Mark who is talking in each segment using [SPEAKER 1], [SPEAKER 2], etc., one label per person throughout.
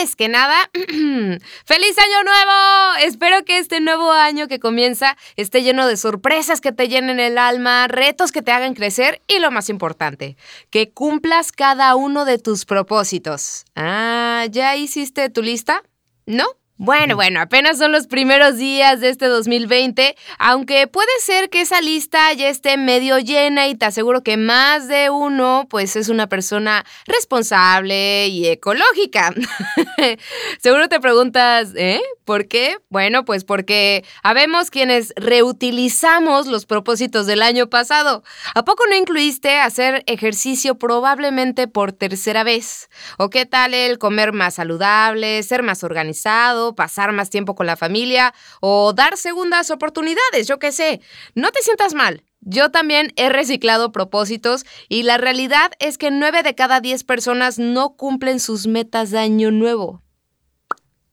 [SPEAKER 1] Que nada, ¡feliz año nuevo! Espero que este nuevo año que comienza esté lleno de sorpresas que te llenen el alma, retos que te hagan crecer y lo más importante, que cumplas cada uno de tus propósitos. Ah, ¿ya hiciste tu lista? ¿No? Bueno, bueno, apenas son los primeros días de este 2020, aunque puede ser que esa lista ya esté medio llena y te aseguro que más de uno pues es una persona responsable y ecológica. seguro te preguntas, ¿eh? ¿Por qué? Bueno, pues porque habemos quienes reutilizamos los propósitos del año pasado. ¿A poco no incluiste hacer ejercicio probablemente por tercera vez? ¿O qué tal el comer más saludable, ser más organizado? Pasar más tiempo con la familia o dar segundas oportunidades, yo qué sé. No te sientas mal. Yo también he reciclado propósitos y la realidad es que 9 de cada 10 personas no cumplen sus metas de año nuevo.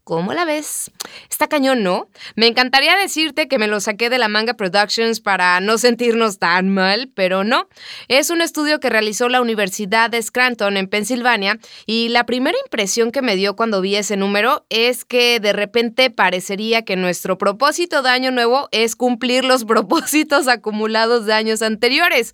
[SPEAKER 1] ¿Cómo la ves? Está cañón, ¿no? Me encantaría decirte que me lo saqué de la Manga Productions para no sentirnos tan mal, pero no. Es un estudio que realizó la Universidad de Scranton en Pensilvania y la primera impresión que me dio cuando vi ese número es que de repente parecería que nuestro propósito de año nuevo es cumplir los propósitos acumulados de años anteriores.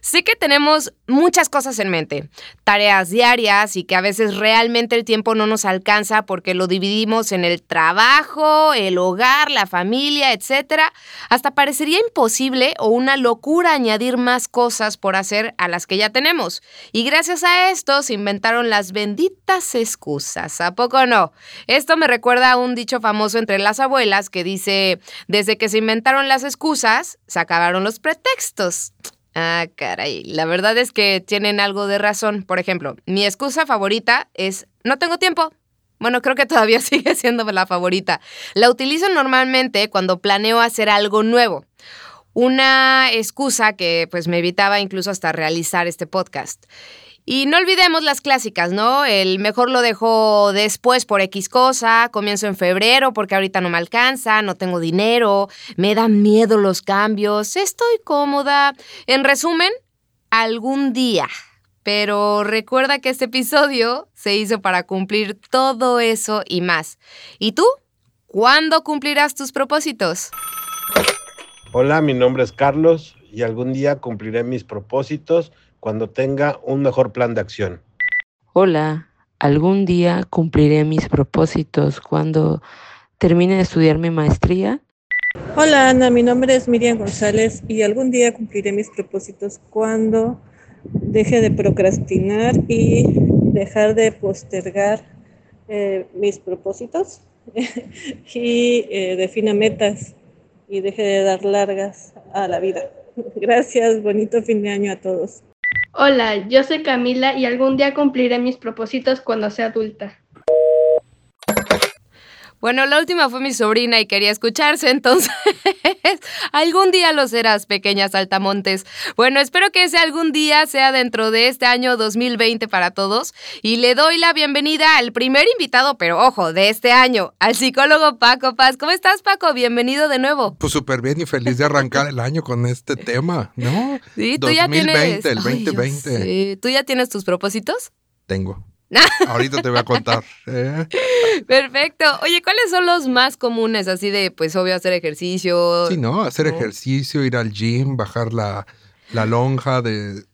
[SPEAKER 1] Sé que tenemos muchas cosas en mente, tareas diarias y que a veces realmente el tiempo no nos alcanza porque lo dividimos en el trabajo, el hogar, la familia, etc. Hasta parecería imposible o una locura añadir más cosas por hacer a las que ya tenemos. Y gracias a esto se inventaron las benditas excusas. ¿A poco no? Esto me recuerda a un dicho famoso entre las abuelas que dice, desde que se inventaron las excusas, se acabaron los pretextos. Ah, caray. La verdad es que tienen algo de razón. Por ejemplo, mi excusa favorita es no tengo tiempo. Bueno, creo que todavía sigue siendo la favorita. La utilizo normalmente cuando planeo hacer algo nuevo. Una excusa que pues me evitaba incluso hasta realizar este podcast. Y no olvidemos las clásicas, ¿no? El mejor lo dejo después por X cosa, comienzo en febrero porque ahorita no me alcanza, no tengo dinero, me dan miedo los cambios, estoy cómoda. En resumen, algún día. Pero recuerda que este episodio se hizo para cumplir todo eso y más. ¿Y tú? ¿Cuándo cumplirás tus propósitos?
[SPEAKER 2] Hola, mi nombre es Carlos y algún día cumpliré mis propósitos cuando tenga un mejor plan de acción.
[SPEAKER 3] Hola, algún día cumpliré mis propósitos cuando termine de estudiar mi maestría.
[SPEAKER 4] Hola Ana, mi nombre es Miriam González y algún día cumpliré mis propósitos cuando deje de procrastinar y dejar de postergar eh, mis propósitos y eh, defina metas y deje de dar largas a la vida. Gracias, bonito fin de año a todos.
[SPEAKER 5] Hola, yo soy Camila y algún día cumpliré mis propósitos cuando sea adulta.
[SPEAKER 1] Bueno, la última fue mi sobrina y quería escucharse, entonces algún día lo serás, pequeñas altamontes. Bueno, espero que ese algún día sea dentro de este año 2020 para todos y le doy la bienvenida al primer invitado, pero ojo, de este año, al psicólogo Paco Paz. ¿Cómo estás, Paco? Bienvenido de nuevo.
[SPEAKER 6] Pues súper bien y feliz de arrancar el año con este tema, ¿no?
[SPEAKER 1] Sí, tú ya tienes...
[SPEAKER 6] el 2020.
[SPEAKER 1] sí. ¿Tú ya tienes tus propósitos?
[SPEAKER 6] Tengo. Ahorita te voy a contar. ¿eh?
[SPEAKER 1] Perfecto. Oye, ¿cuáles son los más comunes? Así de, pues, obvio, hacer ejercicio.
[SPEAKER 6] Sí, ¿no? Hacer ejercicio, ir al gym, bajar la, la lonja de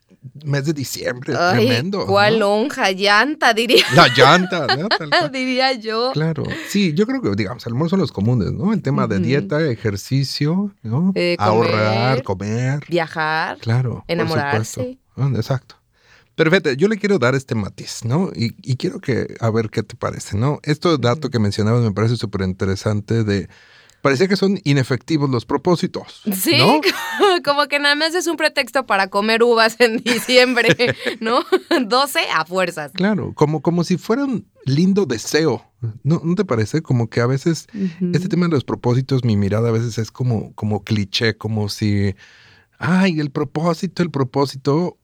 [SPEAKER 6] mes de diciembre. tremendo.
[SPEAKER 1] ¿Cuál lonja? Llanta, diría.
[SPEAKER 6] La llanta, ¿no?
[SPEAKER 1] diría yo.
[SPEAKER 6] Claro. Sí, yo creo que, digamos, al son los comunes, ¿no? El tema de dieta, ejercicio, ¿no?
[SPEAKER 1] Eh,
[SPEAKER 6] Ahorrar, comer.
[SPEAKER 1] Viajar.
[SPEAKER 6] Claro.
[SPEAKER 1] Enamorarse.
[SPEAKER 6] Exacto. Pero fíjate, yo le quiero dar este matiz, ¿no? Y, y quiero que, a ver qué te parece, ¿no? Este dato que mencionabas me parece súper interesante de parecía que son inefectivos los propósitos.
[SPEAKER 1] Sí,
[SPEAKER 6] ¿no?
[SPEAKER 1] como que nada más es un pretexto para comer uvas en diciembre, ¿no? 12 a fuerzas.
[SPEAKER 6] Claro, como, como si fuera un lindo deseo. ¿No, ¿No te parece? Como que a veces este tema de los propósitos, mi mirada a veces es como, como cliché, como si, ay, el propósito, el propósito.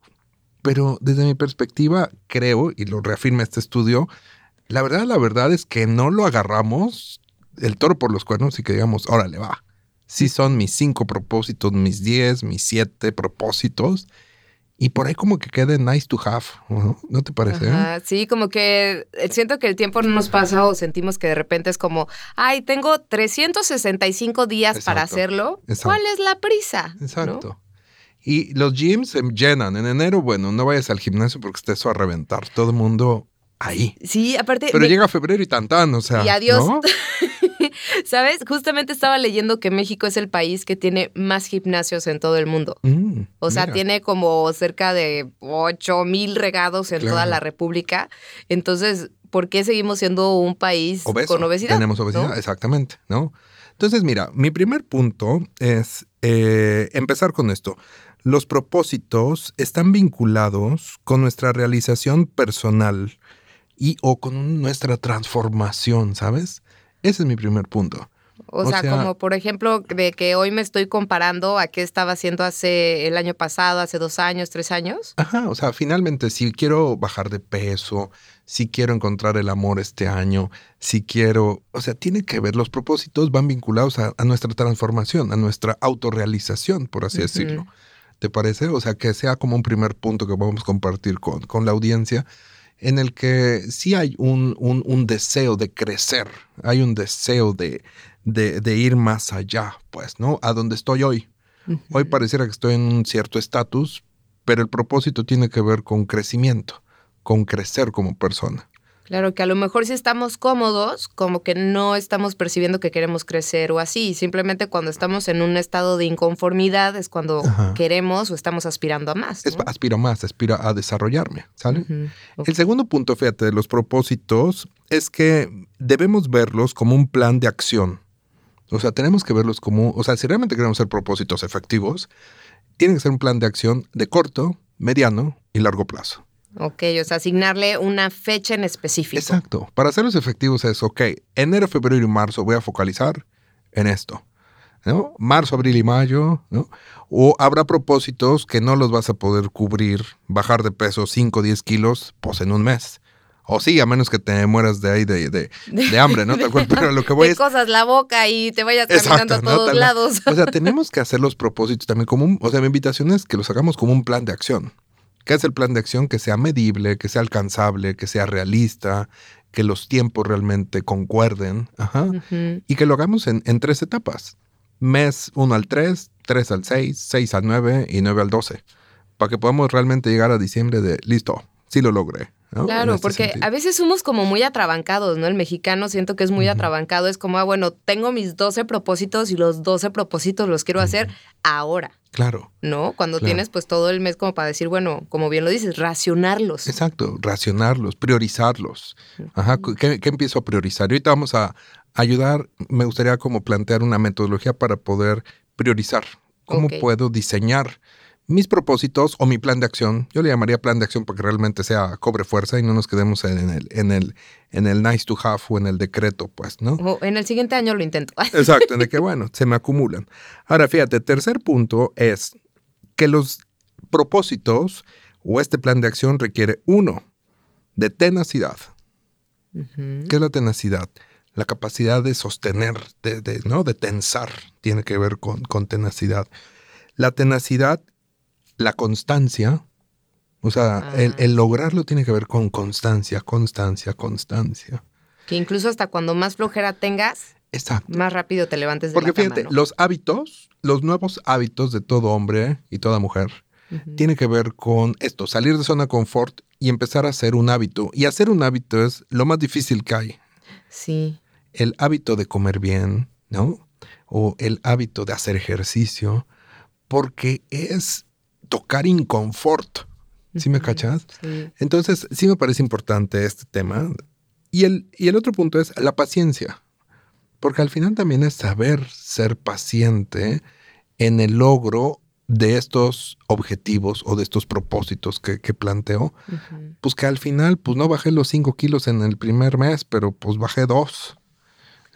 [SPEAKER 6] Pero desde mi perspectiva, creo, y lo reafirma este estudio, la verdad, la verdad es que no lo agarramos el toro por los cuernos y que digamos, órale, va. Sí son mis cinco propósitos, mis diez, mis siete propósitos. Y por ahí como que quede nice to have, ¿no, ¿No te parece?
[SPEAKER 1] Ajá, sí, como que eh, siento que el tiempo no nos pasa o sentimos que de repente es como, ay, tengo 365 días para
[SPEAKER 6] Exacto,
[SPEAKER 1] hacerlo.
[SPEAKER 6] exacto.
[SPEAKER 1] ¿Cuál es la prisa? ¿No?
[SPEAKER 6] Y los gyms se llenan. En enero, bueno, no vayas al gimnasio porque está eso a reventar. Todo el mundo ahí.
[SPEAKER 1] Sí, aparte...
[SPEAKER 6] Pero
[SPEAKER 1] me-
[SPEAKER 6] llega febrero y tan tan, o sea.
[SPEAKER 1] Y adiós.
[SPEAKER 6] ¿no?
[SPEAKER 1] ¿Sabes? Justamente estaba leyendo que México es el país que tiene más gimnasios en todo el mundo.
[SPEAKER 6] Mm,
[SPEAKER 1] O sea,
[SPEAKER 6] mira.
[SPEAKER 1] tiene como cerca de 8 mil regados en toda la República. Entonces, ¿por qué seguimos siendo un país
[SPEAKER 6] Obeso.
[SPEAKER 1] con obesidad?
[SPEAKER 6] Tenemos obesidad,
[SPEAKER 1] ¿no?
[SPEAKER 6] exactamente, ¿no? Entonces, mira, mi primer punto es eh, empezar con esto. Los propósitos están vinculados con nuestra realización personal y o con nuestra transformación, ¿sabes? Ese es mi primer punto.
[SPEAKER 1] O,
[SPEAKER 6] O
[SPEAKER 1] sea,
[SPEAKER 6] sea-
[SPEAKER 1] como por ejemplo, de que hoy me estoy comparando a qué estaba haciendo hace el año pasado, hace dos años, tres años.
[SPEAKER 6] Ajá, o sea, finalmente, si quiero bajar de peso, si quiero encontrar el amor este año, si quiero, o sea, tiene que ver, los propósitos van vinculados a, a nuestra transformación, a nuestra autorrealización, por así decirlo. ¿Te parece? O sea, que sea como un primer punto que vamos a compartir con, con la audiencia, en el que sí hay un, un- un deseo de crecer, hay un deseo de, de- de ir más allá, pues, ¿no? A donde estoy hoy. Hoy pareciera que estoy en un cierto estatus, pero el propósito tiene que ver con crecimiento, con crecer como persona.
[SPEAKER 1] Claro que a lo mejor si estamos cómodos, como que no estamos percibiendo que queremos crecer o así. Simplemente cuando estamos en un estado de inconformidad es cuando
[SPEAKER 6] Ajá.
[SPEAKER 1] queremos o estamos aspirando a más.
[SPEAKER 6] Es-
[SPEAKER 1] ¿no?
[SPEAKER 6] aspiro más, aspiro a desarrollarme, ¿sale? El segundo punto, fíjate, de los propósitos es que debemos verlos como un plan de acción. O sea, tenemos que verlos como, o sea, si realmente queremos ser propósitos efectivos, tiene que ser un plan de acción de corto, mediano y largo plazo.
[SPEAKER 1] Ok, o sea, asignarle una fecha en específico.
[SPEAKER 6] Exacto. Para hacerlos efectivos es, ok, enero, febrero y marzo voy a focalizar en esto. ¿no? Marzo, abril y mayo, ¿no? O habrá propósitos que no los vas a poder cubrir, bajar de peso 5 o 10 kilos, pues en un mes. O sí, a menos que te mueras de ahí de, de, de hambre, ¿no? Pero lo que voy
[SPEAKER 1] Te
[SPEAKER 6] es...
[SPEAKER 1] cosas la boca y te vayas caminando
[SPEAKER 6] Exacto,
[SPEAKER 1] a todos lados.
[SPEAKER 6] O sea, tenemos que hacer los propósitos también como un... O sea, mi invitación es que los hagamos como un plan de acción. ¿Qué es el plan de acción? Que sea medible, que sea alcanzable, que sea realista, que los tiempos realmente concuerden. Ajá. Y que lo hagamos en, en tres etapas. Mes 1 al 3, 3 al 6, 6 al 9 y 9 al 12. Para que podamos realmente llegar a diciembre de, listo, sí lo logré.
[SPEAKER 1] Claro,
[SPEAKER 6] este
[SPEAKER 1] porque
[SPEAKER 6] sentido.
[SPEAKER 1] a veces somos como muy atrabancados, ¿no? El mexicano siento que es muy atrabancado. Es como, ah, bueno, tengo mis 12 propósitos y los 12 propósitos los quiero hacer ahora,
[SPEAKER 6] Claro.
[SPEAKER 1] ¿no? Cuando
[SPEAKER 6] Claro.
[SPEAKER 1] tienes pues todo el mes como para decir, bueno, como bien lo dices, racionarlos.
[SPEAKER 6] Exacto, racionarlos, priorizarlos. Ajá, ¿qué, qué empiezo a priorizar? Y ahorita vamos a ayudar, me gustaría como plantear una metodología para poder priorizar. ¿Cómo puedo diseñar mis propósitos o mi plan de acción? Yo le llamaría plan de acción para que realmente sea cobre fuerza y no nos quedemos en el, en el, en el nice to have o en el decreto, pues, ¿no?
[SPEAKER 1] O en el siguiente año lo intento.
[SPEAKER 6] Exacto, de que bueno, se me acumulan. Ahora, fíjate, tercer punto es que los propósitos o este plan de acción requiere uno, de tenacidad. ¿Qué es la tenacidad? La capacidad de sostener, de, de- ¿no? de tensar, tiene que ver con, con tenacidad. La tenacidad, la constancia, o sea, el,
[SPEAKER 1] Ah.
[SPEAKER 6] el lograrlo tiene que ver con constancia, constancia, constancia.
[SPEAKER 1] Que incluso hasta cuando más flojera tengas,
[SPEAKER 6] Exacto.
[SPEAKER 1] más rápido te levantes de
[SPEAKER 6] Porque
[SPEAKER 1] la cama,
[SPEAKER 6] fíjate,
[SPEAKER 1] ¿no?
[SPEAKER 6] los hábitos, los nuevos hábitos de todo hombre y toda mujer,
[SPEAKER 1] Ujú.
[SPEAKER 6] tiene que ver con esto, salir de zona de confort y empezar a hacer un hábito. Y hacer un hábito es lo más difícil que hay.
[SPEAKER 1] Sí.
[SPEAKER 6] El hábito de comer bien, ¿no? O el hábito de hacer ejercicio, porque es tocar inconfort, ¿Sí me cachas?
[SPEAKER 1] Sí.
[SPEAKER 6] Entonces, sí me parece importante este tema. Y el, y el otro punto es la paciencia. Porque al final también es saber ser paciente en el logro de estos objetivos o de estos propósitos que, que planteo. Pues que al final, pues no bajé los 5 kilos en el primer mes, pero pues bajé dos.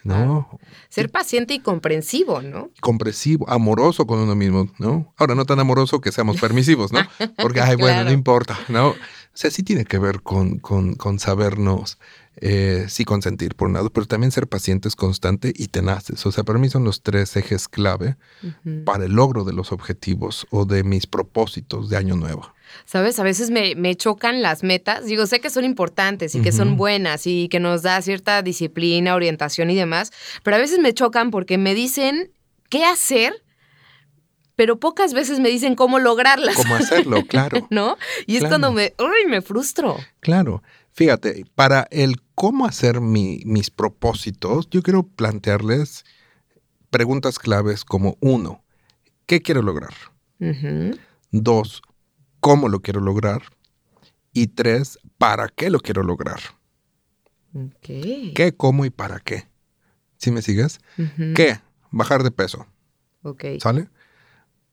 [SPEAKER 6] ¿No?
[SPEAKER 1] Ser paciente y comprensivo, ¿no?
[SPEAKER 6] Compresivo, amoroso con uno mismo, ¿no? Ahora, no tan amoroso que seamos permisivos, ¿no? Porque, ay, bueno, no importa, ¿no? O sea, sí tiene que ver con, con, con sabernos, eh, sí consentir por un lado, pero también ser pacientes, constante y tenaces. O sea, para mí son los tres ejes clave para el logro de los objetivos o de mis propósitos de año nuevo.
[SPEAKER 1] Sabes, a veces me, me chocan las metas. Digo, sé que son importantes y que son buenas y que nos da cierta disciplina, orientación y demás, pero a veces me chocan porque me dicen qué hacer, pero pocas veces me dicen cómo lograrlas.
[SPEAKER 6] ¿Cómo hacerlo? Claro.
[SPEAKER 1] ¿No? Y es
[SPEAKER 6] Claro.
[SPEAKER 1] cuando me, uy, me frustro.
[SPEAKER 6] Claro. Fíjate, para el cómo hacer mi- mis propósitos, yo quiero plantearles preguntas claves como uno, ¿qué quiero lograr? Dos, ¿cómo lo quiero lograr? Y tres, ¿para qué lo quiero lograr? ¿Qué, cómo y para qué? ¿Sí me sigues? ¿Qué? Bajar de peso,
[SPEAKER 1] Ok.
[SPEAKER 6] ¿sale?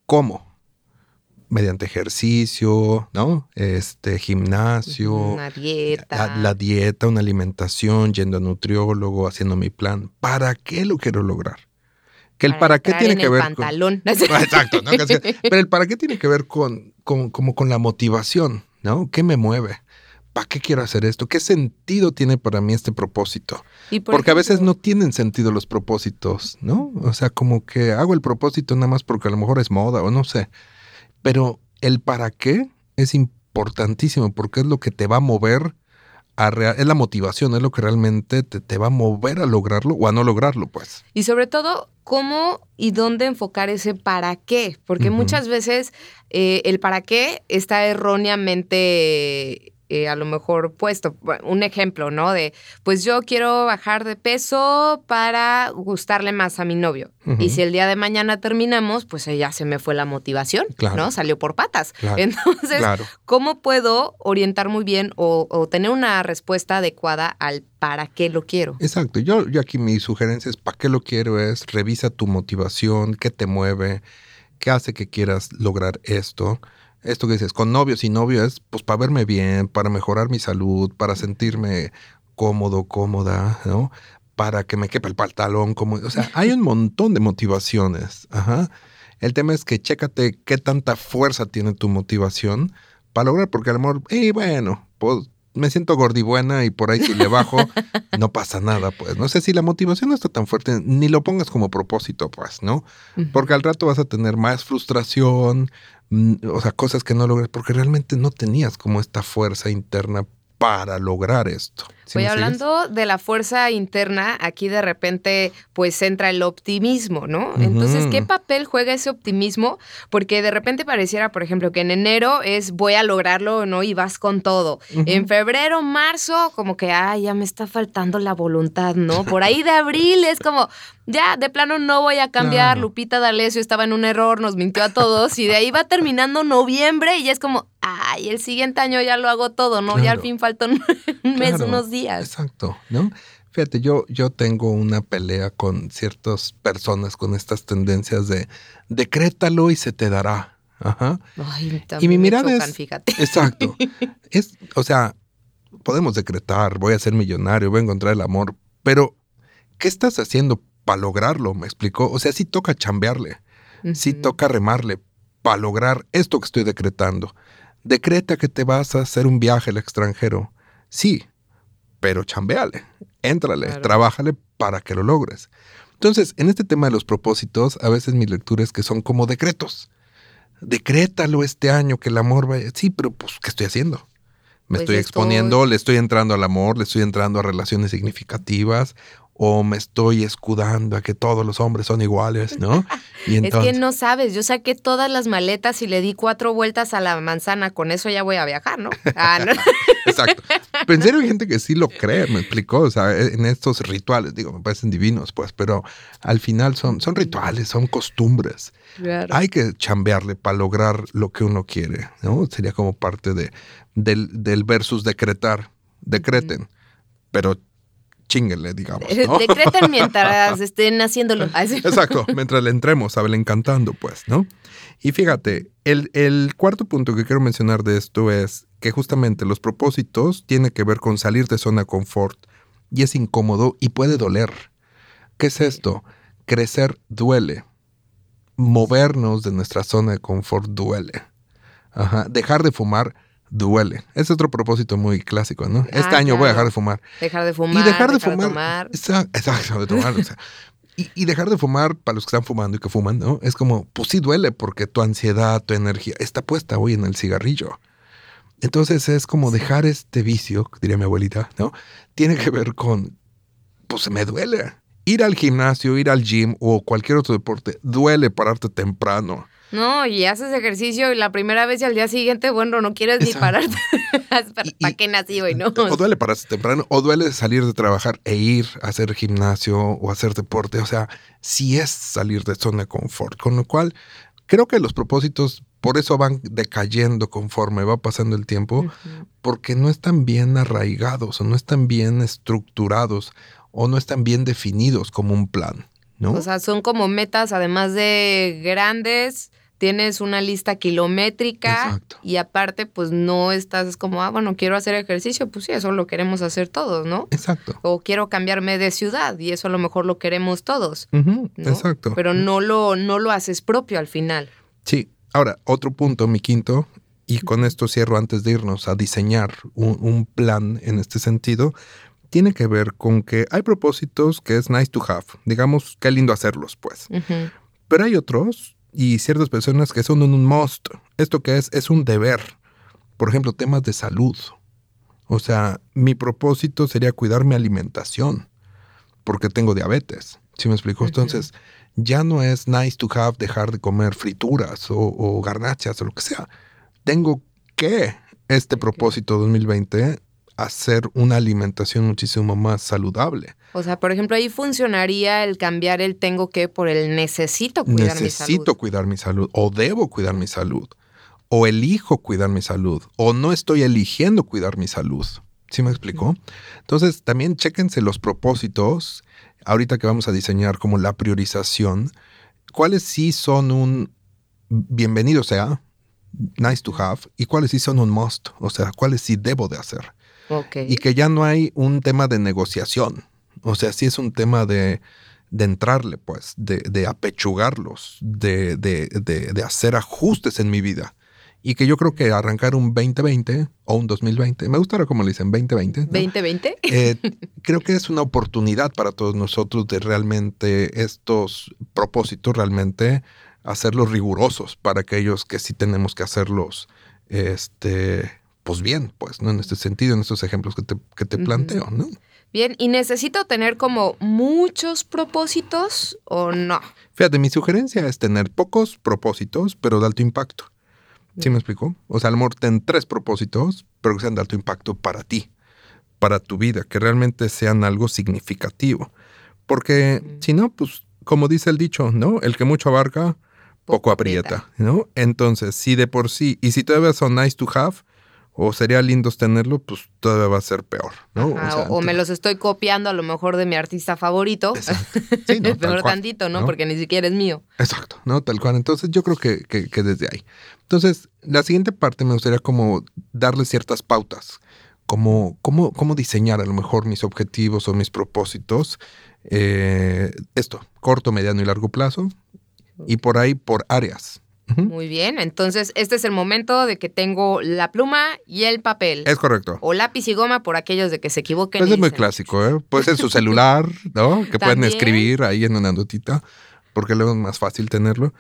[SPEAKER 6] ¿Cómo? Mediante ejercicio, ¿no? Este, gimnasio,
[SPEAKER 1] Una dieta.
[SPEAKER 6] La, la dieta, una alimentación, yendo a nutriólogo, haciendo mi plan. ¿Para qué lo quiero lograr? Que el para, qué tiene
[SPEAKER 1] en
[SPEAKER 6] que
[SPEAKER 1] el
[SPEAKER 6] ver
[SPEAKER 1] pantalón.
[SPEAKER 6] con... Exacto, ¿no? Pero el para qué tiene que ver con, con, como con la motivación, ¿no? ¿Qué me mueve? ¿Para qué quiero hacer esto? ¿Qué sentido tiene para mí este propósito?
[SPEAKER 1] Y por
[SPEAKER 6] Porque a veces no tienen sentido los propósitos, ¿no? O sea, como que hago el propósito nada más porque a lo mejor es moda o no sé. Pero el para qué es importantísimo porque es lo que te va a mover a es la motivación, es lo que realmente te, te va a mover a lograrlo o a no lograrlo, pues.
[SPEAKER 1] Y sobre todo, cómo y dónde enfocar ese para qué. Porque muchas veces eh, el para qué está erróneamente. Eh, a lo mejor puesto un ejemplo, ¿no? De, pues yo quiero bajar de peso para gustarle más a mi novio. Y si el día de mañana terminamos, pues ya se me fue la motivación,
[SPEAKER 6] Claro.
[SPEAKER 1] ¿no? Salió por patas.
[SPEAKER 6] Claro,
[SPEAKER 1] Entonces,
[SPEAKER 6] Claro.
[SPEAKER 1] ¿cómo puedo orientar muy bien o, o tener una respuesta adecuada al para qué lo quiero?
[SPEAKER 6] Exacto. Yo, yo aquí mi sugerencia es, ¿para qué lo quiero? Es revisa tu motivación, qué te mueve, qué hace que quieras lograr esto. Esto que dices, con novios y novio es pues para verme bien, para mejorar mi salud, para sentirme cómodo, cómoda, ¿no? Para que me quepa el pantalón, como, o sea, hay un montón de motivaciones. Ajá. El tema es que chécate qué tanta fuerza tiene tu motivación para lograr, porque a lo mejor, eh, bueno, pues me siento gordibuena y por ahí si le bajo, no pasa nada, pues. No sé si la motivación no está tan fuerte, ni lo pongas como propósito, pues, ¿no? Porque al rato vas a tener más frustración, o sea, cosas que no logres, porque realmente no tenías como esta fuerza interna para lograr esto. ¿Sí sigues?
[SPEAKER 1] hablando de la fuerza interna, aquí de repente pues entra el optimismo, ¿no? Entonces. ¿qué papel juega ese optimismo? Porque de repente pareciera, por ejemplo, que en enero es voy a lograrlo, ¿no? Y vas con todo. En febrero, marzo, como que, ay, ya me está faltando la voluntad, ¿no? Por ahí de abril es como, ya, de plano no voy a cambiar. Lupita D'Alessio estaba en un error, nos mintió a todos y de ahí va terminando noviembre y ya es como, ay, el siguiente año ya lo hago todo, ¿no? Ya al fin faltan un mes,
[SPEAKER 6] Claro,
[SPEAKER 1] unos días.
[SPEAKER 6] Exacto, ¿no? Fíjate, yo, yo tengo una pelea con ciertas personas con estas tendencias de decrétalo y se te dará. Ajá.
[SPEAKER 1] Ay,
[SPEAKER 6] Y mi mirada
[SPEAKER 1] chocan,
[SPEAKER 6] es-
[SPEAKER 1] fíjate.
[SPEAKER 6] Exacto. Es, o sea, podemos decretar, voy a ser millonario, voy a encontrar el amor, pero ¿qué estás haciendo para lograrlo? ¿Me explicó? O sea, sí toca chambearle, sí toca remarle para lograr esto que estoy decretando. Decreta que te vas a hacer un viaje al extranjero. Sí, pero chambeale, éntrale,
[SPEAKER 1] Claro.
[SPEAKER 6] trabájale para que lo logres. Entonces, en este tema de los propósitos, a veces mi lectura es que son como decretos. Decrétalo este año que el amor vaya. Sí, pero pues, ¿qué estoy haciendo? Me
[SPEAKER 1] Pues
[SPEAKER 6] estoy
[SPEAKER 1] estoy-
[SPEAKER 6] exponiendo, le estoy entrando al amor, le estoy entrando a relaciones significativas, o me estoy escudando a que todos los hombres son iguales, ¿no?
[SPEAKER 1] Y entonces, es que no sabes, yo saqué todas las maletas y le di cuatro vueltas a la manzana, con eso ya voy a viajar, ¿no? Ah, ¿no?
[SPEAKER 6] Exacto. Pero en serio hay gente que sí lo cree, me explicó, o sea, en estos rituales, digo, me parecen divinos, pues, pero al final son, son rituales, son costumbres. Hay que chambearle para lograr lo que uno quiere, ¿no? Sería como parte de, del, del versus decretar. Decreten, pero chinguenle, digamos. ¿no?
[SPEAKER 1] Decreten mientras estén haciéndolo.
[SPEAKER 6] Exacto, mientras le entremos, saben encantando, pues, ¿no? Y fíjate, el, el, cuarto punto que quiero mencionar de esto es que justamente los propósitos tienen que ver con salir de zona de confort y es incómodo y puede doler. ¿Qué es esto? Crecer duele. Movernos de nuestra zona de confort duele. Ajá. Dejar de fumar duele. Es otro propósito muy clásico, ¿no? Este ah, año voy a dejar de fumar.
[SPEAKER 1] Dejar de fumar.
[SPEAKER 6] Y dejar de fumar. Exacto, de tomar. y, dejar de fumar para los que están fumando y que fuman, ¿no? Es como, pues sí duele porque tu ansiedad, tu energía está puesta hoy en el cigarrillo. Entonces es como dejar este vicio, diría mi abuelita, ¿no? Tiene que ver con, pues me duele. Ir al gimnasio, ir al gym o cualquier otro deporte, duele pararte temprano.
[SPEAKER 1] No, y haces ejercicio y la primera vez y al día siguiente, bueno, no quieres ni pararte. ¿Para qué nací hoy, no?
[SPEAKER 6] O duele pararse temprano, o duele salir de trabajar e ir a hacer gimnasio o hacer deporte. O sea, sí es salir de zona de confort. Con lo cual, creo que los propósitos por eso van decayendo conforme va pasando el tiempo, porque no están bien arraigados o no están bien estructurados o no están bien definidos como un plan. ¿no?
[SPEAKER 1] O sea, son como metas, además de grandes, tienes una lista kilométrica y aparte pues no estás como, ah, bueno, quiero hacer ejercicio, pues sí, eso lo queremos hacer todos, ¿no?
[SPEAKER 6] Exacto.
[SPEAKER 1] O quiero cambiarme de ciudad y eso a lo mejor lo queremos todos.
[SPEAKER 6] Exacto.
[SPEAKER 1] Pero no lo, no lo haces propio al final.
[SPEAKER 6] Sí. Ahora, otro punto, mi quinto, y con esto cierro antes de irnos a diseñar un, plan en este sentido, tiene que ver con que hay propósitos que es nice to have, digamos, qué lindo hacerlos, pues. Pero hay otros y ciertas personas que son un must. Esto que es es un deber. Por ejemplo, temas de salud. O sea, mi propósito sería cuidar mi alimentación porque tengo diabetes. ¿Sí me explico? Entonces, ya no es nice to have dejar de comer frituras o, o garnachas o lo que sea. Tengo que este propósito 2020 hacer una alimentación muchísimo más saludable.
[SPEAKER 1] O sea, por ejemplo, ahí funcionaría el cambiar el tengo que por el necesito cuidar
[SPEAKER 6] mi salud. Necesito cuidar mi salud o debo cuidar mi salud o elijo cuidar mi salud o no estoy eligiendo cuidar mi salud. ¿Sí me explicó? Entonces, también chéquense los propósitos, ahorita que vamos a diseñar como la priorización, cuáles sí son un bienvenido sea, nice to have, y cuáles sí son un must, o sea, cuáles sí debo de hacer. Y que ya no hay un tema de negociación. O sea, sí es un tema de, entrarle, pues, de, apechugarlos, de, de, hacer ajustes en mi vida. Y que yo creo que arrancar un 2020 o un 2020, me gustaría como le dicen 2020.
[SPEAKER 1] ¿2020?
[SPEAKER 6] Eh, creo que es una oportunidad para todos nosotros de realmente estos propósitos, realmente hacerlos rigurosos para aquellos que sí tenemos que hacerlos este, pues bien, pues, ¿no? En este sentido, en estos ejemplos que te, que te planteo, ¿no?
[SPEAKER 1] Bien, ¿y necesito tener como muchos propósitos o no?
[SPEAKER 6] Fíjate, mi sugerencia es tener pocos propósitos, pero de alto impacto. ¿Sí me explico? O sea, a lo mejor ten tres propósitos, pero que sean de alto impacto para ti, para tu vida, que realmente sean algo significativo. Porque si no, pues, como dice el dicho, ¿no? El que mucho abarca, poco, aprieta, ¿no? Entonces, si de por sí, y si todavía son nice to have, o sería lindo tenerlo, pues todavía va a ser peor, ¿no?
[SPEAKER 1] o, me los estoy copiando a lo mejor de mi artista favorito. Sí, no, peor tantito, ¿no? Porque ni siquiera es mío.
[SPEAKER 6] Exacto, ¿no? Tal cual. Entonces yo creo que, que, desde ahí. Entonces, la siguiente parte me gustaría como darle ciertas pautas, como cómo, cómo diseñar a lo mejor mis objetivos o mis propósitos. Eh, esto, corto, mediano y largo plazo. Y por ahí, por áreas,
[SPEAKER 1] muy bien, entonces este es el momento de que tengo la pluma y el papel.
[SPEAKER 6] Es correcto.
[SPEAKER 1] O lápiz y goma por aquellos de que se equivoquen.
[SPEAKER 6] Pues es muy clásico, ¿eh? Puede ser su celular, ¿no? Que pueden escribir ahí en una notita, porque luego es más fácil tenerlo.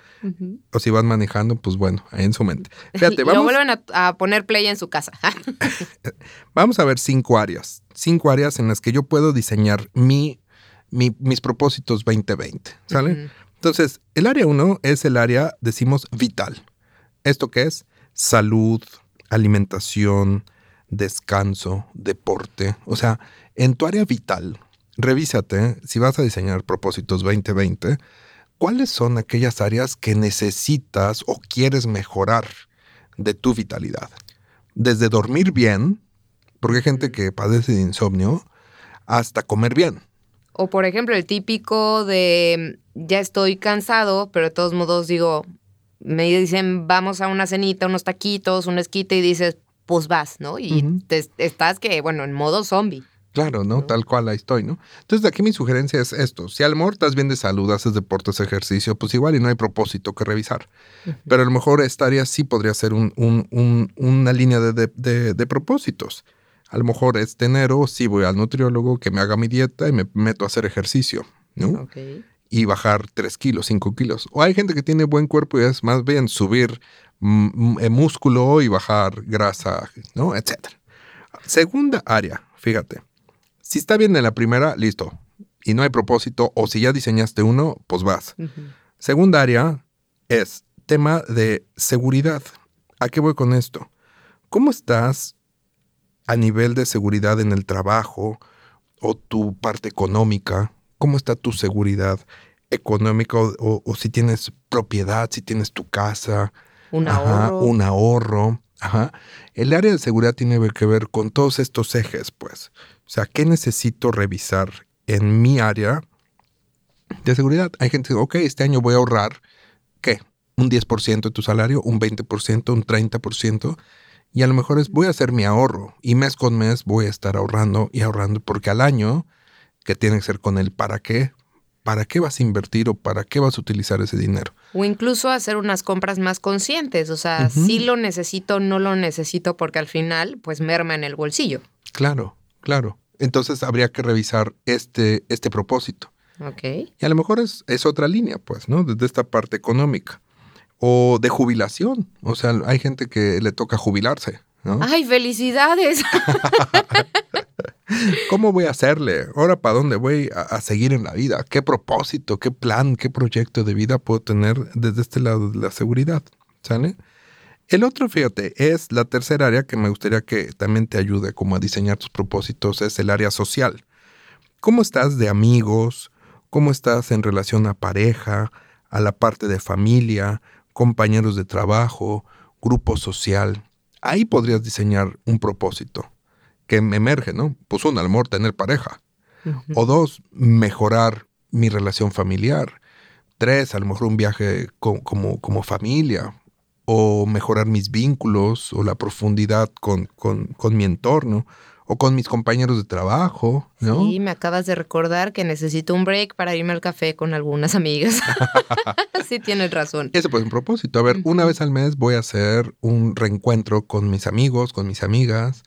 [SPEAKER 6] O si van manejando, pues bueno, ahí en su mente.
[SPEAKER 1] Fíjate, vamos. Y vuelven a, poner play en su casa.
[SPEAKER 6] vamos a ver cinco áreas. Cinco áreas en las que yo puedo diseñar mi mis propósitos 2020, ¿sale? Entonces, el área 1 es el área, decimos, vital. ¿Esto qué es? Salud, alimentación, descanso, deporte. O sea, en tu área vital, revísate si vas a diseñar propósitos 2020, cuáles son aquellas áreas que necesitas o quieres mejorar de tu vitalidad. Desde dormir bien, porque hay gente que padece de insomnio, hasta comer bien.
[SPEAKER 1] O por ejemplo, el típico de ya estoy cansado, pero de todos modos digo, me dicen vamos a una cenita, unos taquitos, un esquite y dices, pues vas, ¿no? Y te, estás que, bueno, en modo zombie.
[SPEAKER 6] Claro, ¿no? Tal cual ahí estoy, ¿no? Entonces, de aquí mi sugerencia es esto. Si a lo mejor estás bien de salud, haces deportes, ejercicio, pues igual y no hay propósito que revisar. Pero a lo mejor esta área sí podría ser un, una línea de, propósitos. A lo mejor este enero sí voy al nutriólogo que me haga mi dieta y me meto a hacer ejercicio, ¿no? Y bajar 3 kilos, 5 kilos. O hay gente que tiene buen cuerpo y es más bien subir músculo y bajar grasa, ¿no? Etcétera. Segunda área, fíjate si está bien en la primera, listo. Y no hay propósito, o si ya diseñaste uno, pues vas. Segunda área es tema de seguridad. ¿A qué voy con esto? ¿Cómo estás a nivel de seguridad en el trabajo o tu parte económica? ¿Cómo está tu seguridad económica o, si tienes propiedad, si tienes tu casa?
[SPEAKER 1] Un ahorro.
[SPEAKER 6] Un ahorro. Ajá. El área de seguridad tiene que ver con todos estos ejes, pues. O sea, ¿qué necesito revisar en mi área de seguridad? Hay gente que dice, ok, este año voy a ahorrar, ¿qué? Un 10% de tu salario, un 20%, un 30%. Y a lo mejor es, voy a hacer mi ahorro y mes con mes voy a estar ahorrando y ahorrando porque al año, que tiene que ser con el para qué, para qué vas a invertir o para qué vas a utilizar ese dinero.
[SPEAKER 1] O incluso hacer unas compras más conscientes, o sea, si lo necesito, no lo necesito porque al final pues merma en el bolsillo.
[SPEAKER 6] Claro, Claro. Entonces habría que revisar este, este propósito.
[SPEAKER 1] Ok.
[SPEAKER 6] Y a lo mejor es, es otra línea, pues, ¿no? Desde esta parte económica. O de jubilación. O sea, hay gente que le toca jubilarse, ¿no?
[SPEAKER 1] ¡Ay, felicidades!
[SPEAKER 6] ¿Cómo voy a hacerle? Ahora, ¿para dónde voy a, a, seguir en la vida? ¿Qué propósito, qué plan, qué proyecto de vida puedo tener desde este lado de la seguridad? ¿Sale? El otro, fíjate, es la tercera área que me gustaría que también te ayude como a diseñar tus propósitos, es el área social. ¿Cómo estás de amigos? ¿Cómo estás en relación a pareja, a la parte de familia, compañeros de trabajo, grupo social? Ahí podrías diseñar un propósito que emerge, ¿no? Pues uno, a lo mejor tener pareja. O dos, mejorar mi relación familiar. Tres, a lo mejor un viaje como, como familia, o mejorar mis vínculos o la profundidad con, mi entorno o con mis compañeros de trabajo, ¿no?
[SPEAKER 1] Sí, me acabas de recordar que necesito un break para irme al café con algunas amigas. sí, tienes razón.
[SPEAKER 6] Ese pues un propósito. A ver, una vez al mes voy a hacer un reencuentro con mis amigos, con mis amigas,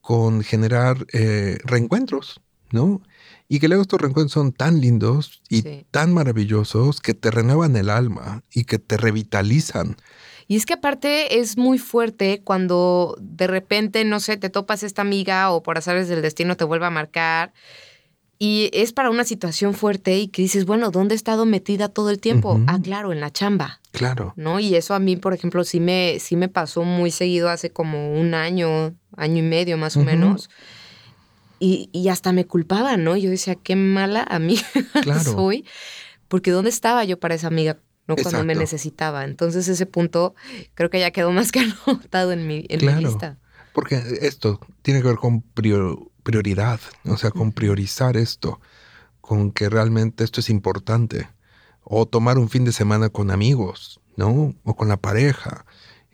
[SPEAKER 6] con generar eh, reencuentros, ¿no? Y que luego estos reencuentros son tan lindos y tan maravillosos que te renuevan el alma y que te revitalizan.
[SPEAKER 1] Y es que aparte es muy fuerte cuando de repente, no sé, te topas esta amiga o por azares del destino te vuelve a marcar. Y es para una situación fuerte y que dices, bueno, ¿dónde he estado metida todo el tiempo? Ah, claro, en la chamba.
[SPEAKER 6] Claro.
[SPEAKER 1] ¿No? Y eso a mí, por ejemplo, sí me, sí me pasó muy seguido hace como un año, año y medio más o menos. Y, y, hasta me culpaba, ¿no? Yo decía, qué mala amiga soy. Porque ¿dónde estaba yo para esa amiga? ¿No? Cuando me necesitaba. Entonces ese punto creo que ya quedó más que anotado en mi, en mi lista.
[SPEAKER 6] Porque esto tiene que ver con prioridad, o sea, con priorizar esto, con que realmente esto es importante. O tomar un fin de semana con amigos, ¿no? O con la pareja,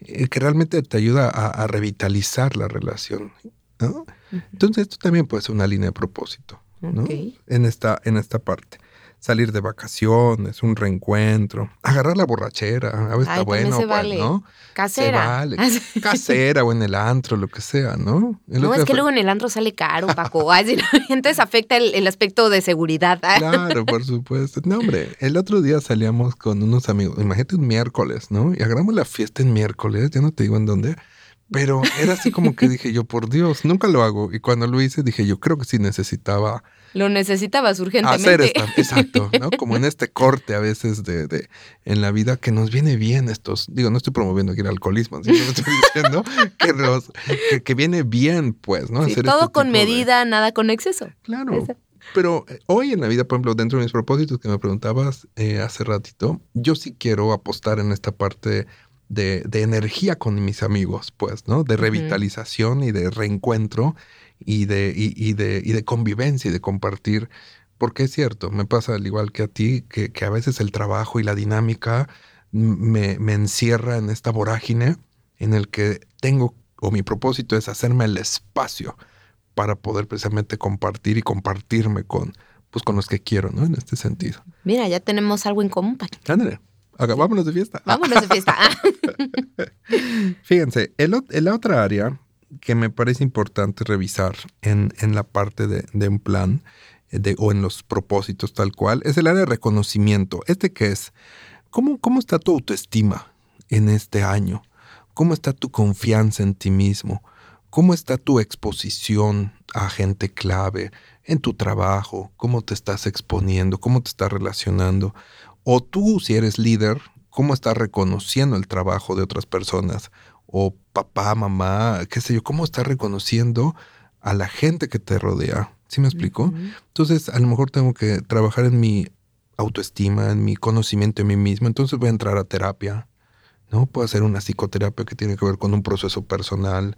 [SPEAKER 6] eh, que realmente te ayuda a, revitalizar la relación, ¿no? Entonces esto también puede ser una línea de propósito, ¿no? En, esta, en esta parte salir de vacaciones, un reencuentro, agarrar la borrachera, a veces está bueno, pues, ¿no?
[SPEAKER 1] Casera.
[SPEAKER 6] Casera o en el antro, lo que sea, ¿no?
[SPEAKER 1] no, es que luego en el antro sale caro, Paco. Entonces afecta el, aspecto de seguridad.
[SPEAKER 6] Claro, por supuesto. No, hombre, el otro día salíamos con unos amigos, imagínate un miércoles, ¿no? Y agarramos la fiesta en miércoles, ya no te digo en dónde. Pero era así como que dije yo, por Dios, nunca lo hago. Y cuando lo hice, dije yo, creo que sí necesitaba
[SPEAKER 1] Lo necesitabas urgentemente.
[SPEAKER 6] Hacer esta, exacto, ¿no? Como en este corte a veces de, de, en la vida que nos viene bien estos, digo, no estoy promoviendo aquí el alcoholismo, sino estoy diciendo que, nos, que, que, viene bien, pues, ¿no?
[SPEAKER 1] Sí,
[SPEAKER 6] Hacer
[SPEAKER 1] todo
[SPEAKER 6] este
[SPEAKER 1] con medida, de... nada con exceso.
[SPEAKER 6] Claro. Exacto. Pero eh, hoy en la vida, por ejemplo, dentro de mis propósitos que me preguntabas eh, hace ratito, yo sí quiero apostar en esta parte de, de energía con mis amigos, pues, ¿no? De revitalización uh -huh. y de reencuentro y de, y, y, de, y de convivencia y de compartir. Porque es cierto, me pasa al igual que a ti, que, que a veces el trabajo y la dinámica me, me encierra en esta vorágine en el que tengo, o mi propósito es hacerme el espacio para poder precisamente compartir y compartirme con, pues, con los que quiero, ¿no? En este sentido.
[SPEAKER 1] Mira, ya tenemos algo en común.
[SPEAKER 6] Ándale, vámonos de fiesta.
[SPEAKER 1] Vámonos de fiesta.
[SPEAKER 6] Fíjense, el, el, la otra área que me parece importante revisar en, en la parte de, de un plan de, o en los propósitos tal cual es el área de reconocimiento. ¿Este qué es? ¿Cómo, ¿Cómo está tu autoestima en este año? ¿Cómo está tu confianza en ti mismo? ¿Cómo está tu exposición a gente clave en tu trabajo? ¿Cómo te estás exponiendo? ¿Cómo te estás relacionando? O tú, si eres líder, ¿cómo estás reconociendo el trabajo de otras personas? O papá, mamá, qué sé yo, ¿cómo estás reconociendo a la gente que te rodea? ¿Sí me explico? Uh -huh. Entonces, a lo mejor tengo que trabajar en mi autoestima, en mi conocimiento de mí mismo. Entonces voy a entrar a terapia, ¿no? Puedo hacer una psicoterapia que tiene que ver con un proceso personal.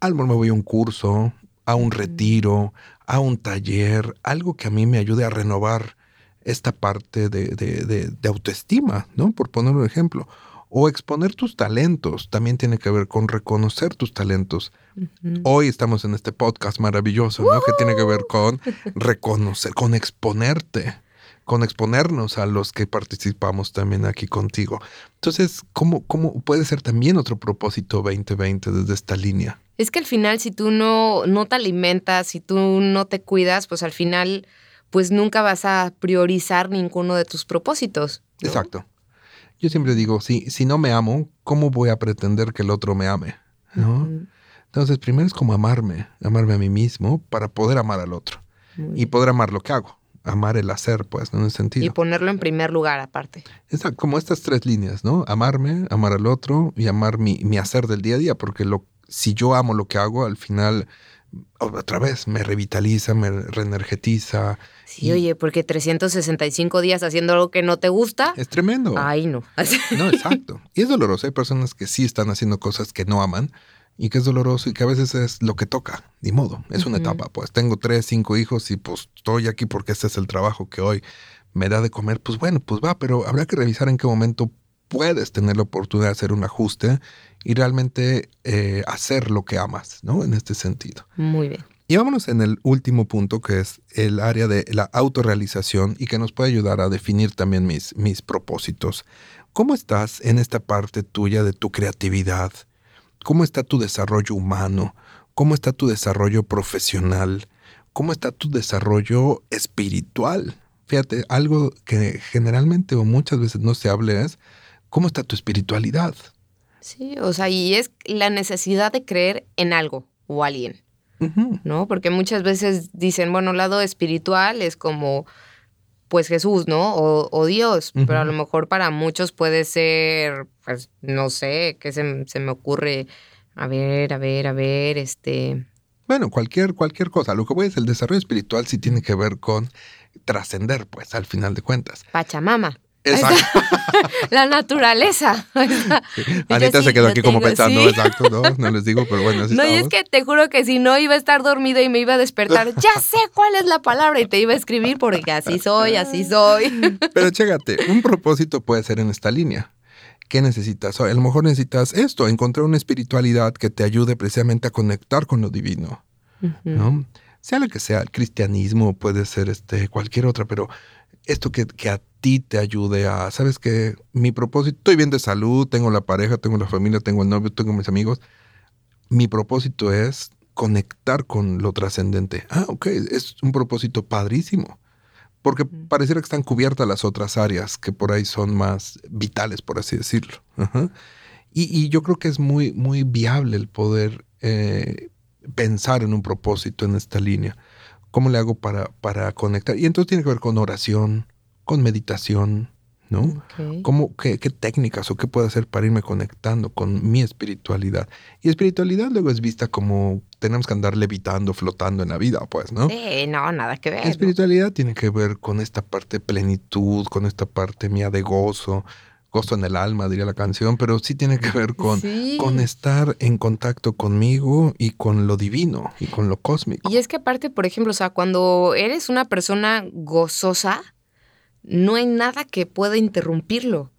[SPEAKER 6] A lo mejor me voy a un curso, a un retiro, a un taller, algo que a mí me ayude a renovar esta parte de, de, de, de autoestima, ¿no? Por poner un ejemplo. O exponer tus talentos también tiene que ver con reconocer tus talentos. Uh -huh. Hoy estamos en este podcast maravilloso, ¿no? Uh -huh. Que tiene que ver con reconocer, con exponerte, con exponernos a los que participamos también aquí contigo. Entonces, ¿cómo, cómo puede ser también otro propósito 2020 desde esta línea?
[SPEAKER 1] Es que al final, si tú no, no te alimentas, si tú no te cuidas, pues al final, pues nunca vas a priorizar ninguno de tus propósitos.
[SPEAKER 6] ¿no? Exacto. Yo siempre digo, si, si no me amo, ¿cómo voy a pretender que el otro me ame? ¿No? Uh -huh. Entonces, primero es como amarme, amarme a mí mismo para poder amar al otro y poder amar lo que hago, amar el hacer, pues, ¿no? en ese sentido.
[SPEAKER 1] Y ponerlo en primer lugar, aparte.
[SPEAKER 6] Como estas tres líneas, ¿no? Amarme, amar al otro y amar mi, mi hacer del día a día, porque lo, si yo amo lo que hago, al final otra vez me revitaliza, me reenergetiza.
[SPEAKER 1] Sí, y... oye, porque 365 días haciendo algo que no te gusta.
[SPEAKER 6] Es tremendo.
[SPEAKER 1] Ay, no.
[SPEAKER 6] no, exacto. Y es doloroso. Hay personas que sí están haciendo cosas que no aman y que es doloroso y que a veces es lo que toca. Ni modo. Es una uh -huh. etapa. Pues tengo tres, cinco hijos y pues estoy aquí porque este es el trabajo que hoy me da de comer. Pues bueno, pues va, pero habrá que revisar en qué momento puedes tener la oportunidad de hacer un ajuste y realmente eh, hacer lo que amas, ¿no? En este sentido.
[SPEAKER 1] Muy bien.
[SPEAKER 6] Y vámonos en el último punto, que es el área de la autorrealización y que nos puede ayudar a definir también mis, mis propósitos. ¿Cómo estás en esta parte tuya de tu creatividad? ¿Cómo está tu desarrollo humano? ¿Cómo está tu desarrollo profesional? ¿Cómo está tu desarrollo espiritual? Fíjate, algo que generalmente o muchas veces no se habla es cómo está tu espiritualidad.
[SPEAKER 1] Sí, o sea, y es la necesidad de creer en algo o alguien, uh -huh. ¿no? Porque muchas veces dicen, bueno, lado espiritual es como, pues Jesús, ¿no? O, o Dios, uh -huh. pero a lo mejor para muchos puede ser, pues, no sé, ¿qué se, se me ocurre? A ver, a ver, a ver, este...
[SPEAKER 6] Bueno, cualquier, cualquier cosa. Lo que voy es el desarrollo espiritual sí tiene que ver con trascender, pues, al final de cuentas.
[SPEAKER 1] Pachamama.
[SPEAKER 6] Exacto.
[SPEAKER 1] la naturaleza.
[SPEAKER 6] Sí. Anita sí, se quedó aquí como pensando, sí. exacto, ¿no? No les digo, pero bueno, así
[SPEAKER 1] No,
[SPEAKER 6] estamos.
[SPEAKER 1] y es que te juro que si no iba a estar dormido y me iba a despertar, ya sé cuál es la palabra y te iba a escribir porque así soy, así soy.
[SPEAKER 6] Pero chécate, un propósito puede ser en esta línea. ¿Qué necesitas? A lo mejor necesitas esto, encontrar una espiritualidad que te ayude precisamente a conectar con lo divino, uh -huh. ¿no? Sea lo que sea, el cristianismo puede ser este, cualquier otra, pero esto que, que a ti te ayude a, sabes que mi propósito, estoy bien de salud, tengo la pareja, tengo la familia, tengo el novio, tengo mis amigos. Mi propósito es conectar con lo trascendente. Ah, ok, es un propósito padrísimo. Porque pareciera que están cubiertas las otras áreas que por ahí son más vitales, por así decirlo. Y, y, yo creo que es muy, muy viable el poder eh, pensar en un propósito en esta línea ¿Cómo le hago para, para conectar? Y entonces tiene que ver con oración, con meditación, ¿no? ¿Cómo, qué, qué, técnicas o qué puedo hacer para irme conectando con mi espiritualidad? Y espiritualidad luego es vista como tenemos que andar levitando, flotando en la vida, pues, ¿no?
[SPEAKER 1] Sí, no, nada que ver.
[SPEAKER 6] espiritualidad tiene que ver con esta parte de plenitud, con esta parte mía de gozo, gozo en el alma, diría la canción, pero sí tiene que ver con, con estar en contacto conmigo y con lo divino y con lo cósmico.
[SPEAKER 1] Y es que aparte, por ejemplo, o sea, cuando eres una persona gozosa, no hay nada que pueda interrumpirlo.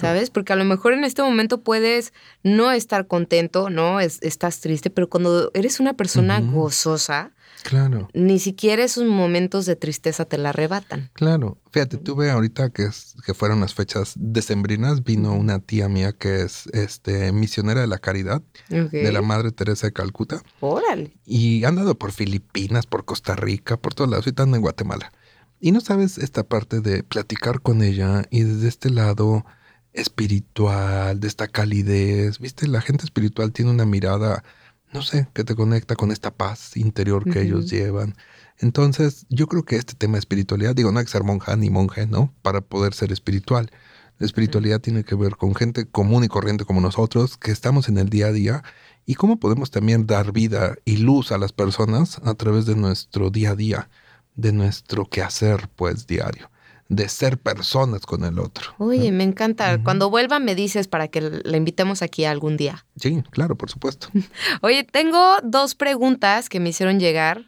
[SPEAKER 1] ¿Sabes? Porque a lo mejor en este momento puedes no estar contento, ¿no? estás triste, pero cuando eres una persona gozosa,
[SPEAKER 6] Claro.
[SPEAKER 1] Ni siquiera esos momentos de tristeza te la arrebatan.
[SPEAKER 6] Claro. Fíjate, tuve ahorita que, que fueron las fechas decembrinas, vino una tía mía que es este, misionera de la caridad de la Madre Teresa de Calcuta.
[SPEAKER 1] Órale.
[SPEAKER 6] Y han andado por Filipinas, por Costa Rica, por todos lados, y están en Guatemala. Y no sabes esta parte de platicar con ella y desde este lado espiritual, de esta calidez, viste, la gente espiritual tiene una mirada no sé, que te conecta con esta paz interior que ellos llevan. Entonces, yo creo que este tema de espiritualidad, digo, no hay que ser monja ni monje, ¿no? Para poder ser espiritual. La espiritualidad tiene que ver con gente común y corriente como nosotros, que estamos en el día a día, y cómo podemos también dar vida y luz a las personas a través de nuestro día a día, de nuestro quehacer, pues, diario de ser personas con el otro.
[SPEAKER 1] Oye, me encanta. Cuando vuelva me dices para que la invitemos aquí algún día.
[SPEAKER 6] Sí, claro, por supuesto.
[SPEAKER 1] Oye, tengo dos preguntas que me hicieron llegar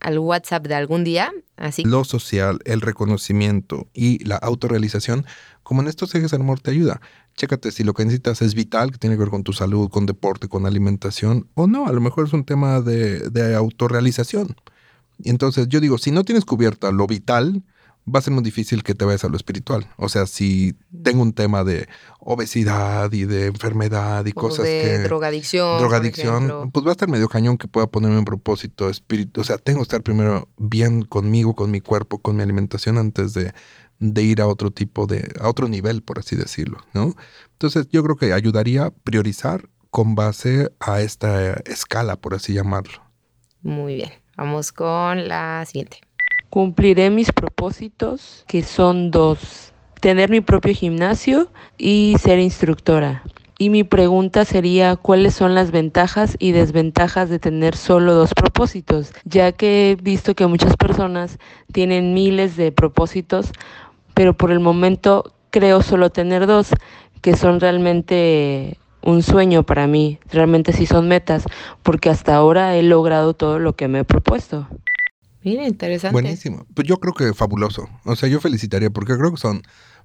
[SPEAKER 1] al WhatsApp de algún día. Así.
[SPEAKER 6] Lo social, el reconocimiento y la autorrealización, como en estos ejes del amor te ayuda. Chécate si lo que necesitas es vital, que tiene que ver con tu salud, con deporte, con alimentación, o no, a lo mejor es un tema de, de autorrealización. Y entonces yo digo, si no tienes cubierta lo vital, va a ser muy difícil que te vayas a lo espiritual. O sea, si tengo un tema de obesidad y de enfermedad y cosas
[SPEAKER 1] de
[SPEAKER 6] que...
[SPEAKER 1] drogadicción.
[SPEAKER 6] Drogadicción, pues va a estar medio cañón que pueda ponerme un propósito espiritual. O sea, tengo que estar primero bien conmigo, con mi cuerpo, con mi alimentación antes de, de ir a otro tipo de, a otro nivel, por así decirlo, ¿no? Entonces yo creo que ayudaría a priorizar con base a esta escala, por así llamarlo.
[SPEAKER 1] Muy bien, vamos con la siguiente.
[SPEAKER 3] Cumpliré mis propósitos, que son dos. Tener mi propio gimnasio y ser instructora. Y mi pregunta sería, ¿cuáles son las ventajas y desventajas de tener solo dos propósitos? Ya que he visto que muchas personas tienen miles de propósitos, pero por el momento creo solo tener dos, que son realmente un sueño para mí, realmente sí son metas, porque hasta ahora he logrado todo lo que me he propuesto.
[SPEAKER 1] Mira, interesante.
[SPEAKER 6] Buenísimo. Pues yo creo que fabuloso. O sea, yo felicitaría porque creo que son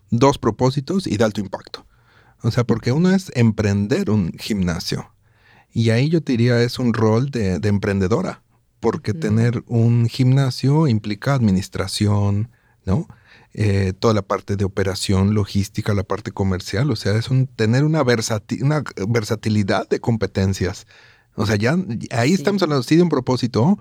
[SPEAKER 6] dos propósitos y de alto impacto. O sea, porque uno es emprender un gimnasio. Y ahí yo te diría es un rol de, emprendedora. Porque tener un gimnasio implica administración, ¿no? Eh, toda la parte de operación, logística, la parte comercial. O sea, es un tener una, una versatilidad de competencias. O sea, ya ahí estamos hablando sí de un propósito,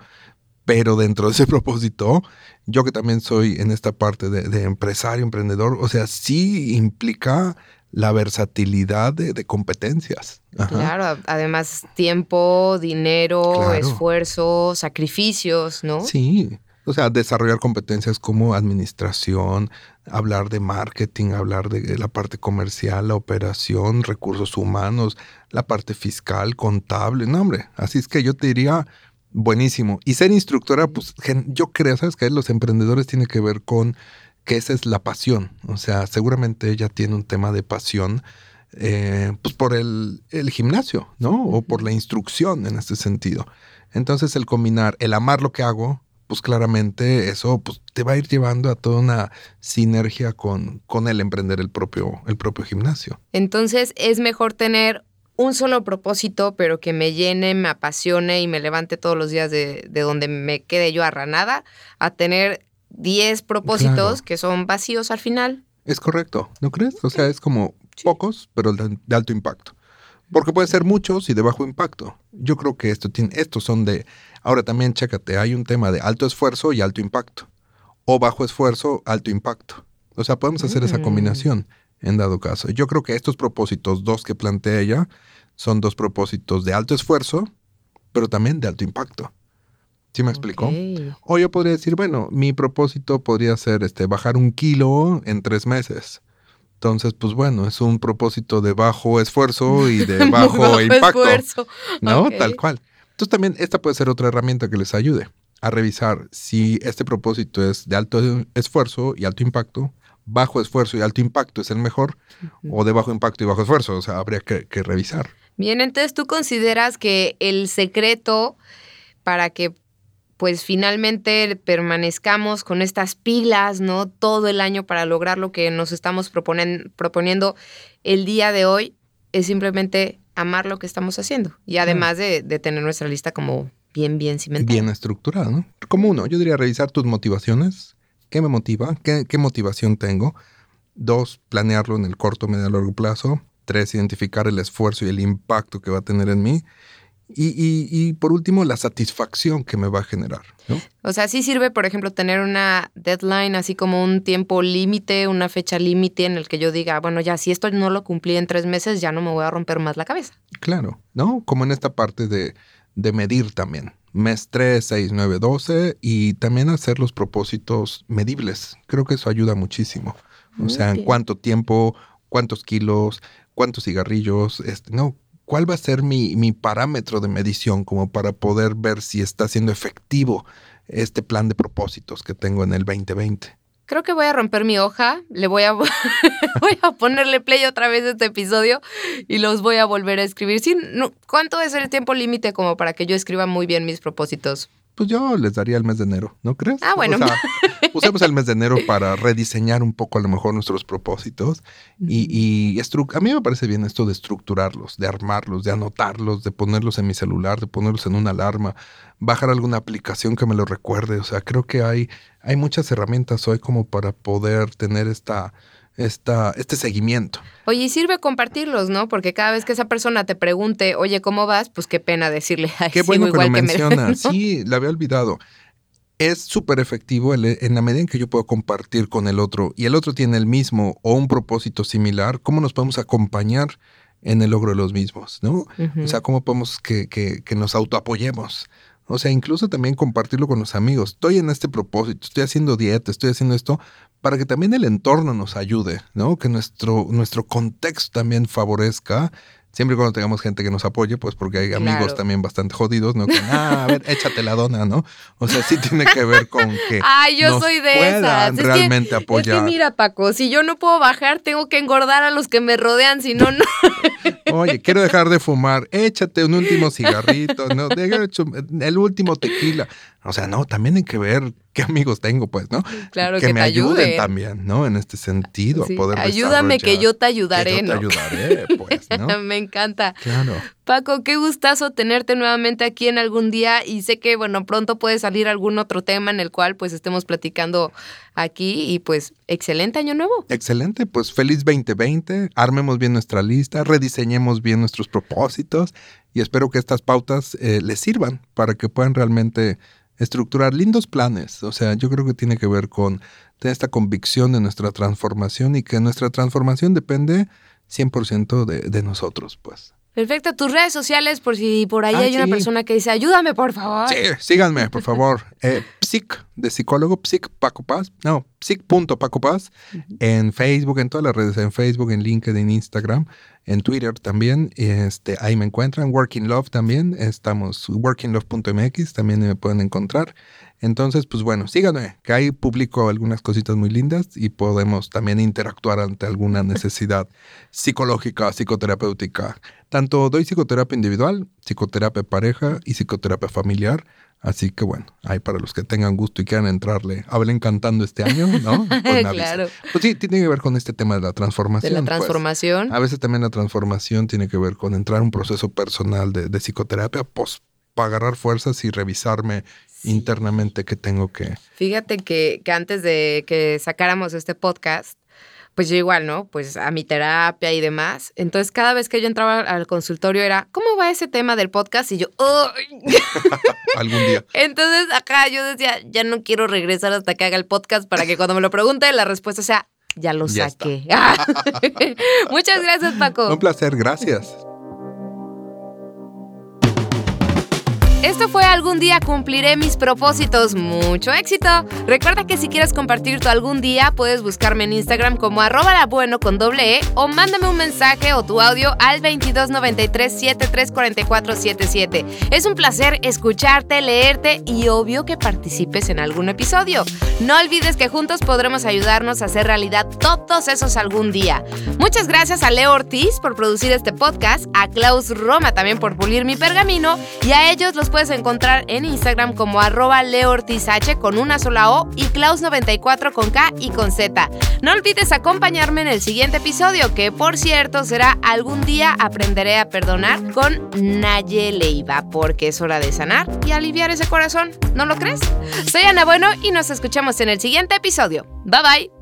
[SPEAKER 6] pero dentro de ese propósito, yo que también soy en esta parte de, empresario, emprendedor, o sea, sí implica la versatilidad de, competencias.
[SPEAKER 1] Claro, además tiempo, dinero, esfuerzo, sacrificios, ¿no?
[SPEAKER 6] Sí, o sea, desarrollar competencias como administración, hablar de marketing, hablar de la parte comercial, la operación, recursos humanos, la parte fiscal, contable, no hombre, así es que yo te diría, Buenísimo. Y ser instructora, pues yo creo, ¿sabes que Los emprendedores tiene que ver con que esa es la pasión. O sea, seguramente ella tiene un tema de pasión, eh, pues por el, el, gimnasio, ¿no? O por la instrucción en este sentido. Entonces, el combinar, el amar lo que hago, pues claramente eso pues, te va a ir llevando a toda una sinergia con, con el emprender el propio, el propio gimnasio.
[SPEAKER 1] Entonces, es mejor tener un solo propósito, pero que me llene, me apasione y me levante todos los días de, donde me quede yo arranada, a tener 10 propósitos que son vacíos al final.
[SPEAKER 6] Es correcto, ¿no crees? O sea, es como pocos, pero de, alto impacto. Porque puede ser muchos y de bajo impacto. Yo creo que esto tiene, estos son de... Ahora también, chécate, hay un tema de alto esfuerzo y alto impacto. O bajo esfuerzo, alto impacto. O sea, podemos hacer esa mm. combinación en dado caso. Yo creo que estos propósitos, dos que plantea ella, son dos propósitos de alto esfuerzo, pero también de alto impacto. ¿Sí me explicó? O yo podría decir, bueno, mi propósito podría ser este, bajar un kilo en tres meses. Entonces, pues bueno, es un propósito de bajo esfuerzo y de bajo,
[SPEAKER 1] bajo
[SPEAKER 6] impacto.
[SPEAKER 1] esfuerzo.
[SPEAKER 6] ¿No? Tal cual. Entonces también esta puede ser otra herramienta que les ayude a revisar si este propósito es de alto esfuerzo y alto impacto, bajo esfuerzo y alto impacto es el mejor, o de bajo impacto y bajo esfuerzo. O sea, habría que, que revisar.
[SPEAKER 1] Bien, entonces tú consideras que el secreto para que pues finalmente permanezcamos con estas pilas, ¿no? Todo el año para lograr lo que nos estamos proponen- proponiendo el día de hoy es simplemente amar lo que estamos haciendo y además de, de tener nuestra lista como bien, bien cimentada.
[SPEAKER 6] Bien estructurada, ¿no? Como uno, yo diría revisar tus motivaciones. ¿Qué me motiva? ¿Qué, qué motivación tengo? Dos, planearlo en el corto, medio y largo plazo. Tres, identificar el esfuerzo y el impacto que va a tener en mí. Y, y- y por último, la satisfacción que me va a generar, ¿no?
[SPEAKER 1] O sea, sí sirve, por ejemplo, tener una deadline, así como un tiempo límite, una fecha límite en el que yo diga, bueno, ya si esto no lo cumplí en tres meses, ya no me voy a romper más la cabeza.
[SPEAKER 6] Claro, ¿no? Como en esta parte de, de medir también. Mes 3, 6, 9, 12 y también hacer los propósitos medibles. Creo que eso ayuda muchísimo. O sea, en cuánto tiempo, cuántos kilos, cuántos cigarrillos, este, no, ¿cuál va a ser mi, mi parámetro de medición como para poder ver si está siendo efectivo este plan de propósitos que tengo en el 2020?
[SPEAKER 1] Creo que voy a romper mi hoja, le voy a, voy a ponerle play otra vez a este episodio y los voy a volver a escribir. Sí, no, ¿Cuánto es el tiempo límite como para que yo escriba muy bien mis propósitos?
[SPEAKER 6] Pues yo les daría el mes de enero, ¿no crees?
[SPEAKER 1] Ah, bueno.
[SPEAKER 6] O sea, usemos el mes de enero para rediseñar un poco a lo mejor nuestros propósitos y, y a mí me parece bien esto de estructurarlos, de armarlos, de anotarlos, de ponerlos en mi celular, de ponerlos en una alarma, bajar alguna aplicación que me lo recuerde. O sea, creo que hay, hay muchas herramientas hoy como para poder tener esta, esta, este seguimiento.
[SPEAKER 1] Oye, y sirve compartirlos, ¿no? Porque cada vez que esa persona te pregunte, oye, ¿cómo vas? Pues qué pena decirle, ay,
[SPEAKER 6] Qué bueno que lo
[SPEAKER 1] me-
[SPEAKER 6] mencionas.
[SPEAKER 1] ¿no?
[SPEAKER 6] Sí, la había olvidado. Es súper efectivo el- en la medida en que yo puedo compartir con el otro y el otro tiene el mismo o un propósito similar, ¿cómo nos podemos acompañar en el logro de los mismos? ¿no? O sea, ¿cómo podemos que, que, que nos autoapoyemos? O sea, incluso también compartirlo con los amigos. Estoy en este propósito, estoy haciendo dieta, estoy haciendo esto, para que también el entorno nos ayude, ¿no? Que nuestro, nuestro contexto también favorezca. Siempre y cuando tengamos gente que nos apoye, pues porque hay amigos también bastante jodidos, ¿no? Que, ah, a ver, échate la dona, ¿no? O sea, sí tiene que ver con que
[SPEAKER 1] Ay, yo
[SPEAKER 6] nos
[SPEAKER 1] soy de
[SPEAKER 6] puedan
[SPEAKER 1] esas. Es que-
[SPEAKER 6] realmente
[SPEAKER 1] Es
[SPEAKER 6] apoyar.
[SPEAKER 1] que mira, Paco, si yo no puedo bajar, tengo que engordar a los que me rodean, si no, no.
[SPEAKER 6] Oye, quiero dejar de fumar, échate un último cigarrito, ¿no? El último tequila. O sea, no, también hay que ver qué amigos tengo, pues, ¿no?
[SPEAKER 1] Claro, que,
[SPEAKER 6] me
[SPEAKER 1] te
[SPEAKER 6] ayuden
[SPEAKER 1] ayuden.
[SPEAKER 6] también, ¿no? En este sentido,
[SPEAKER 1] Sí,
[SPEAKER 6] a poder
[SPEAKER 1] Ayúdame que yo te ayudaré,
[SPEAKER 6] Que yo te
[SPEAKER 1] ¿no?
[SPEAKER 6] ayudaré, pues, ¿no?
[SPEAKER 1] Me encanta.
[SPEAKER 6] Claro.
[SPEAKER 1] Paco, qué gustazo tenerte nuevamente aquí en algún día y sé que, bueno, pronto puede salir algún otro tema en el cual pues estemos platicando aquí y pues excelente año nuevo.
[SPEAKER 6] Excelente, pues feliz 2020, armemos bien nuestra lista, rediseñemos bien nuestros propósitos y espero que estas pautas eh, les sirvan para que puedan realmente estructurar lindos planes. O sea, yo creo que tiene que ver con esta convicción de nuestra transformación y que nuestra transformación depende 100% de, de nosotros, pues.
[SPEAKER 1] Perfecto, tus redes sociales por si por ahí
[SPEAKER 6] Ah,
[SPEAKER 1] hay una persona que dice, ayúdame por favor.
[SPEAKER 6] Sí, síganme, por favor. Eh, psic, de psicólogo, psic Paco Paz. No, psic.paco Paz. En Facebook, en todas las redes, en Facebook, en LinkedIn, Instagram, en Twitter también. Este, ahí me encuentran. Working Love también. Estamos, workinglove.mx, también me pueden encontrar. Entonces, pues bueno, síganme, que ahí publico algunas cositas muy lindas y podemos también interactuar ante alguna necesidad psicológica, psicoterapéutica. Tanto doy psicoterapia individual, psicoterapia pareja y psicoterapia familiar. Así que bueno, ahí para los que tengan gusto y quieran entrarle, hablen cantando este año, ¿no? Pues
[SPEAKER 1] claro,
[SPEAKER 6] Pues sí, tiene que ver con este tema de la
[SPEAKER 1] de
[SPEAKER 6] transformación.
[SPEAKER 1] la
[SPEAKER 6] pues.
[SPEAKER 1] transformación.
[SPEAKER 6] A veces también la transformación tiene que ver con entrar a un proceso personal de, de psicoterapia, pues para agarrar fuerzas y revisarme internamente qué tengo que...
[SPEAKER 1] Fíjate que, que antes de que sacáramos este podcast, pues yo igual, ¿no? Pues a mi terapia y demás. Entonces cada vez que yo entraba al consultorio era, ¿cómo va ese tema del podcast? Y yo, "Ay".
[SPEAKER 6] algún día.
[SPEAKER 1] Entonces acá yo decía, ya no quiero regresar hasta que haga el podcast para que cuando me lo pregunte la respuesta sea, ya lo
[SPEAKER 6] Ya
[SPEAKER 1] saqué. Muchas gracias, Paco.
[SPEAKER 6] Un placer, gracias.
[SPEAKER 1] Esto fue Algún día cumpliré mis propósitos. Mucho éxito. Recuerda que si quieres compartir tu algún día, puedes buscarme en Instagram como arroba la bueno con doble E o mándame un mensaje o tu audio al 2293 734477. Es un placer escucharte, leerte y obvio que participes en algún episodio. No olvides que juntos podremos ayudarnos a hacer realidad todos esos algún día. Muchas gracias a Leo Ortiz por producir este podcast, a Klaus Roma también por pulir mi pergamino y a ellos los puedes encontrar en Instagram como arroba leortizh con una sola O y Klaus94 con K y con Z. No olvides acompañarme en el siguiente episodio, que por cierto será Algún día aprenderé a perdonar con Naye Leiva, porque es hora de sanar y aliviar ese corazón, ¿no lo crees? Soy Ana Bueno y nos escuchamos en el siguiente episodio. Bye bye.